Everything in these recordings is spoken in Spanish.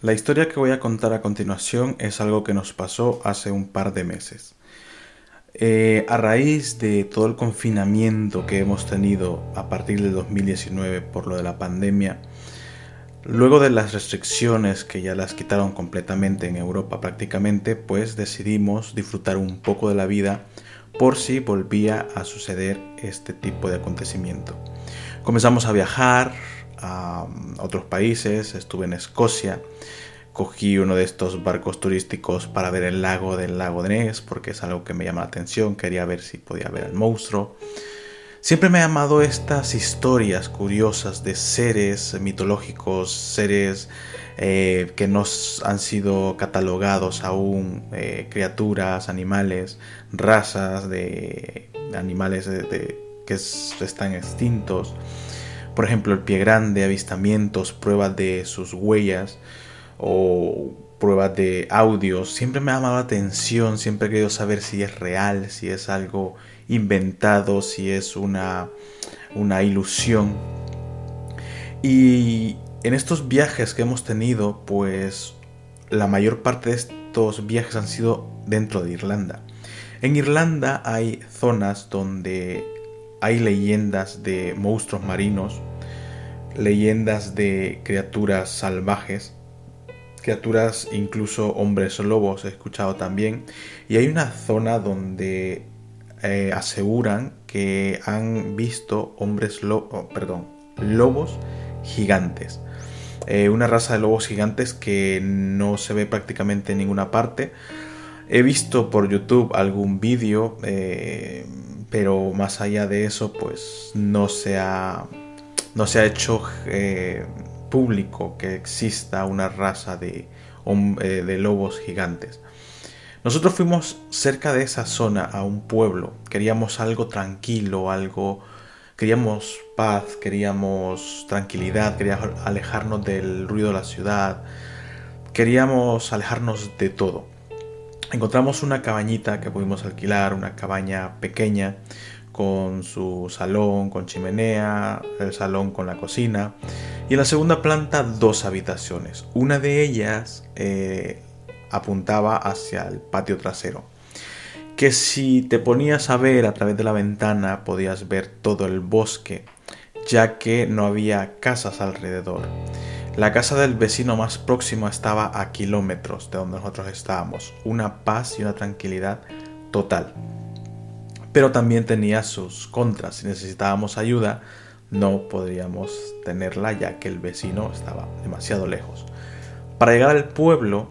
La historia que voy a contar a continuación es algo que nos pasó hace un par de meses. Eh, a raíz de todo el confinamiento que hemos tenido a partir del 2019 por lo de la pandemia, luego de las restricciones que ya las quitaron completamente en Europa prácticamente, pues decidimos disfrutar un poco de la vida por si volvía a suceder este tipo de acontecimiento. Comenzamos a viajar a otros países, estuve en Escocia, cogí uno de estos barcos turísticos para ver el lago del lago de Ness, porque es algo que me llama la atención, quería ver si podía ver al monstruo. Siempre me ha llamado estas historias curiosas de seres mitológicos, seres eh, que no han sido catalogados aún, eh, criaturas, animales, razas de animales que están extintos. Por ejemplo, el pie grande, avistamientos, pruebas de sus huellas o pruebas de audios. Siempre me ha llamado la atención, siempre he querido saber si es real, si es algo inventado, si es una, una ilusión. Y en estos viajes que hemos tenido, pues la mayor parte de estos viajes han sido dentro de Irlanda. En Irlanda hay zonas donde hay leyendas de monstruos marinos, leyendas de criaturas salvajes, criaturas incluso hombres lobos he escuchado también. Y hay una zona donde eh, aseguran que han visto hombres lobos, oh, perdón, lobos gigantes. Eh, una raza de lobos gigantes que no se ve prácticamente en ninguna parte. He visto por YouTube algún vídeo, eh, pero más allá de eso, pues no se ha, no se ha hecho eh, público que exista una raza de, de lobos gigantes. Nosotros fuimos cerca de esa zona a un pueblo, queríamos algo tranquilo, algo Queríamos paz, queríamos tranquilidad, queríamos alejarnos del ruido de la ciudad, queríamos alejarnos de todo. Encontramos una cabañita que pudimos alquilar, una cabaña pequeña con su salón, con chimenea, el salón con la cocina y en la segunda planta dos habitaciones. Una de ellas eh, apuntaba hacia el patio trasero que si te ponías a ver a través de la ventana podías ver todo el bosque, ya que no había casas alrededor. La casa del vecino más próximo estaba a kilómetros de donde nosotros estábamos, una paz y una tranquilidad total. Pero también tenía sus contras, si necesitábamos ayuda no podríamos tenerla ya que el vecino estaba demasiado lejos. Para llegar al pueblo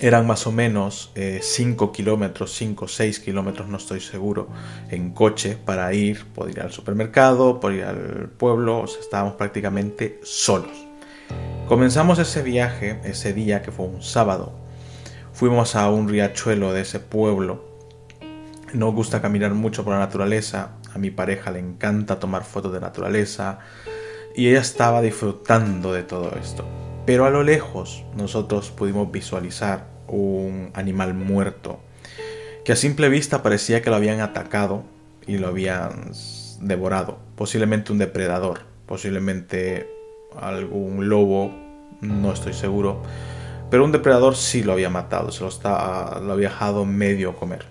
eran más o menos 5 eh, kilómetros, 5 o 6 kilómetros, no estoy seguro, en coche para ir, poder ir al supermercado, poder ir al pueblo, estábamos prácticamente solos. Comenzamos ese viaje, ese día que fue un sábado. Fuimos a un riachuelo de ese pueblo. Nos gusta caminar mucho por la naturaleza. A mi pareja le encanta tomar fotos de naturaleza. Y ella estaba disfrutando de todo esto. Pero a lo lejos nosotros pudimos visualizar un animal muerto que a simple vista parecía que lo habían atacado y lo habían devorado. Posiblemente un depredador, posiblemente algún lobo, no estoy seguro. Pero un depredador sí lo había matado, se lo, está, lo había dejado medio comer.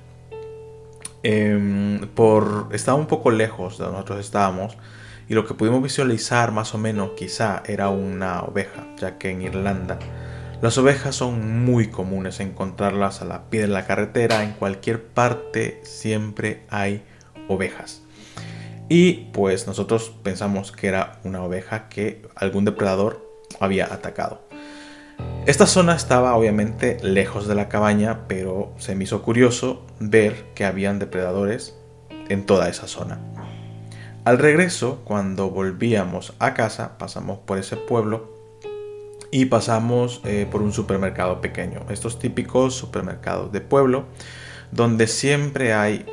Em, por, estaba un poco lejos de donde nosotros estábamos y lo que pudimos visualizar más o menos quizá era una oveja, ya que en Irlanda las ovejas son muy comunes encontrarlas a la pie de la carretera, en cualquier parte siempre hay ovejas. Y pues nosotros pensamos que era una oveja que algún depredador había atacado. Esta zona estaba obviamente lejos de la cabaña, pero se me hizo curioso ver que habían depredadores en toda esa zona. Al regreso, cuando volvíamos a casa, pasamos por ese pueblo y pasamos eh, por un supermercado pequeño. Estos típicos supermercados de pueblo, donde siempre hay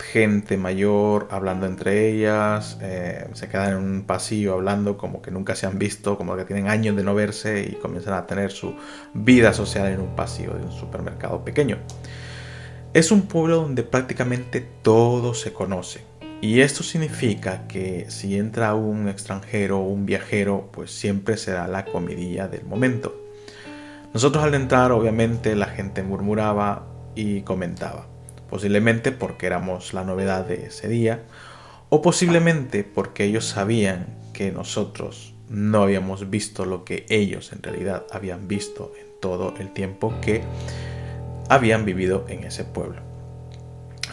gente mayor hablando entre ellas, eh, se quedan en un pasillo hablando como que nunca se han visto, como que tienen años de no verse y comienzan a tener su vida social en un pasillo de un supermercado pequeño. Es un pueblo donde prácticamente todo se conoce. Y esto significa que si entra un extranjero o un viajero, pues siempre será la comidilla del momento. Nosotros al entrar obviamente la gente murmuraba y comentaba, posiblemente porque éramos la novedad de ese día, o posiblemente porque ellos sabían que nosotros no habíamos visto lo que ellos en realidad habían visto en todo el tiempo que habían vivido en ese pueblo.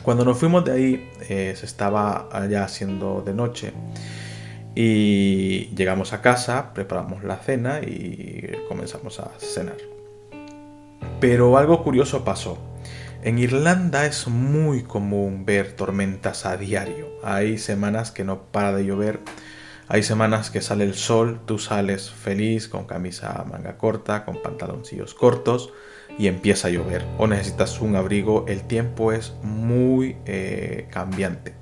Cuando nos fuimos de ahí eh, se estaba ya haciendo de noche y llegamos a casa, preparamos la cena y comenzamos a cenar. Pero algo curioso pasó. En Irlanda es muy común ver tormentas a diario. Hay semanas que no para de llover. Hay semanas que sale el sol, tú sales feliz con camisa manga corta, con pantaloncillos cortos y empieza a llover. O necesitas un abrigo. El tiempo es muy eh, cambiante.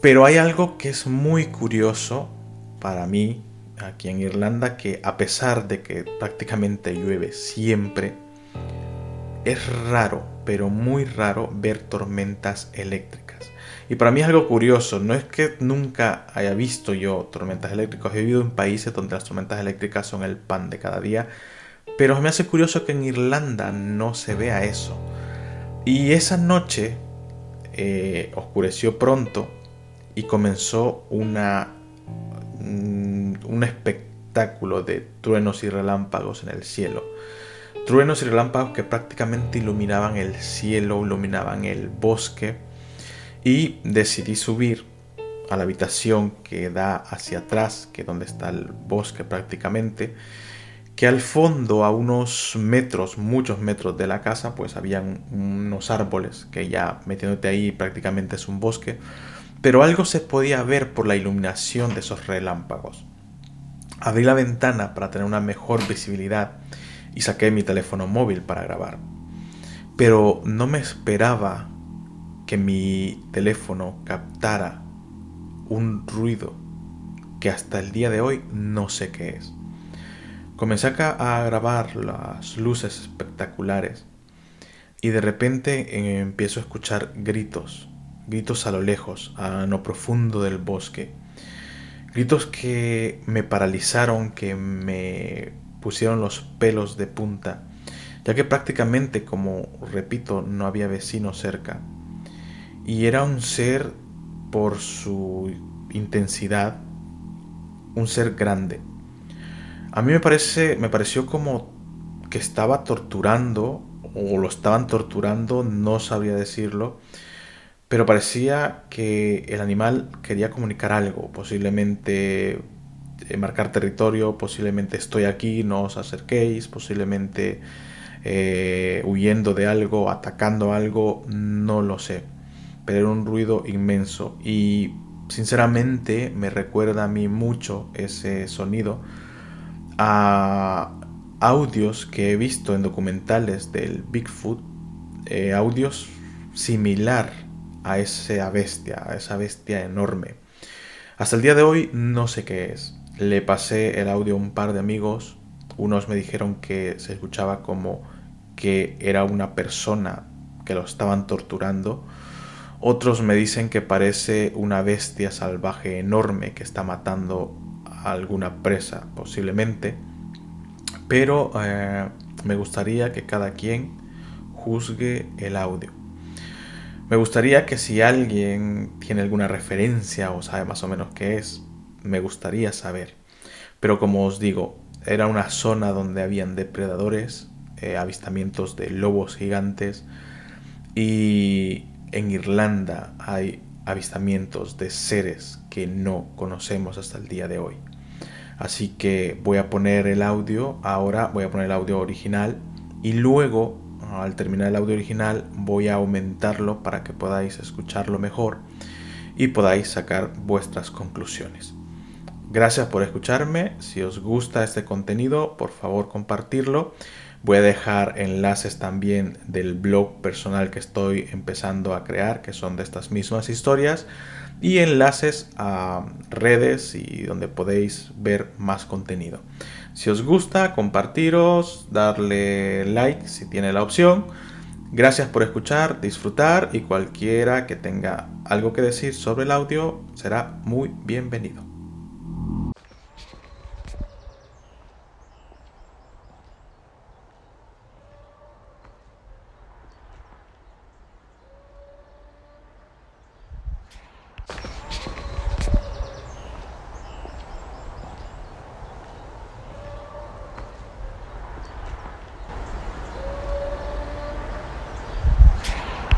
Pero hay algo que es muy curioso para mí aquí en Irlanda, que a pesar de que prácticamente llueve siempre, es raro, pero muy raro ver tormentas eléctricas. Y para mí es algo curioso, no es que nunca haya visto yo tormentas eléctricas, he vivido en países donde las tormentas eléctricas son el pan de cada día, pero me hace curioso que en Irlanda no se vea eso. Y esa noche eh, oscureció pronto y comenzó una, mm, un espectáculo de truenos y relámpagos en el cielo. Truenos y relámpagos que prácticamente iluminaban el cielo, iluminaban el bosque y decidí subir a la habitación que da hacia atrás, que es donde está el bosque prácticamente, que al fondo, a unos metros, muchos metros de la casa, pues habían unos árboles que ya metiéndote ahí prácticamente es un bosque pero algo se podía ver por la iluminación de esos relámpagos. Abrí la ventana para tener una mejor visibilidad y saqué mi teléfono móvil para grabar. Pero no me esperaba que mi teléfono captara un ruido que hasta el día de hoy no sé qué es. Comencé a grabar las luces espectaculares y de repente eh, empiezo a escuchar gritos gritos a lo lejos, a lo profundo del bosque. Gritos que me paralizaron, que me pusieron los pelos de punta, ya que prácticamente, como repito, no había vecino cerca. Y era un ser, por su intensidad, un ser grande. A mí me parece, me pareció como que estaba torturando, o lo estaban torturando, no sabría decirlo, pero parecía que el animal quería comunicar algo, posiblemente eh, marcar territorio, posiblemente estoy aquí, no os acerquéis, posiblemente eh, huyendo de algo, atacando algo, no lo sé. Pero era un ruido inmenso y sinceramente me recuerda a mí mucho ese sonido a audios que he visto en documentales del Bigfoot, eh, audios similar a esa bestia, a esa bestia enorme. Hasta el día de hoy no sé qué es. Le pasé el audio a un par de amigos. Unos me dijeron que se escuchaba como que era una persona que lo estaban torturando. Otros me dicen que parece una bestia salvaje enorme que está matando a alguna presa, posiblemente. Pero eh, me gustaría que cada quien juzgue el audio. Me gustaría que si alguien tiene alguna referencia o sabe más o menos qué es, me gustaría saber. Pero como os digo, era una zona donde habían depredadores, eh, avistamientos de lobos gigantes y en Irlanda hay avistamientos de seres que no conocemos hasta el día de hoy. Así que voy a poner el audio, ahora voy a poner el audio original y luego al terminar el audio original voy a aumentarlo para que podáis escucharlo mejor y podáis sacar vuestras conclusiones. Gracias por escucharme. Si os gusta este contenido, por favor compartirlo. Voy a dejar enlaces también del blog personal que estoy empezando a crear, que son de estas mismas historias, y enlaces a redes y donde podéis ver más contenido. Si os gusta, compartiros, darle like si tiene la opción. Gracias por escuchar, disfrutar y cualquiera que tenga algo que decir sobre el audio será muy bienvenido.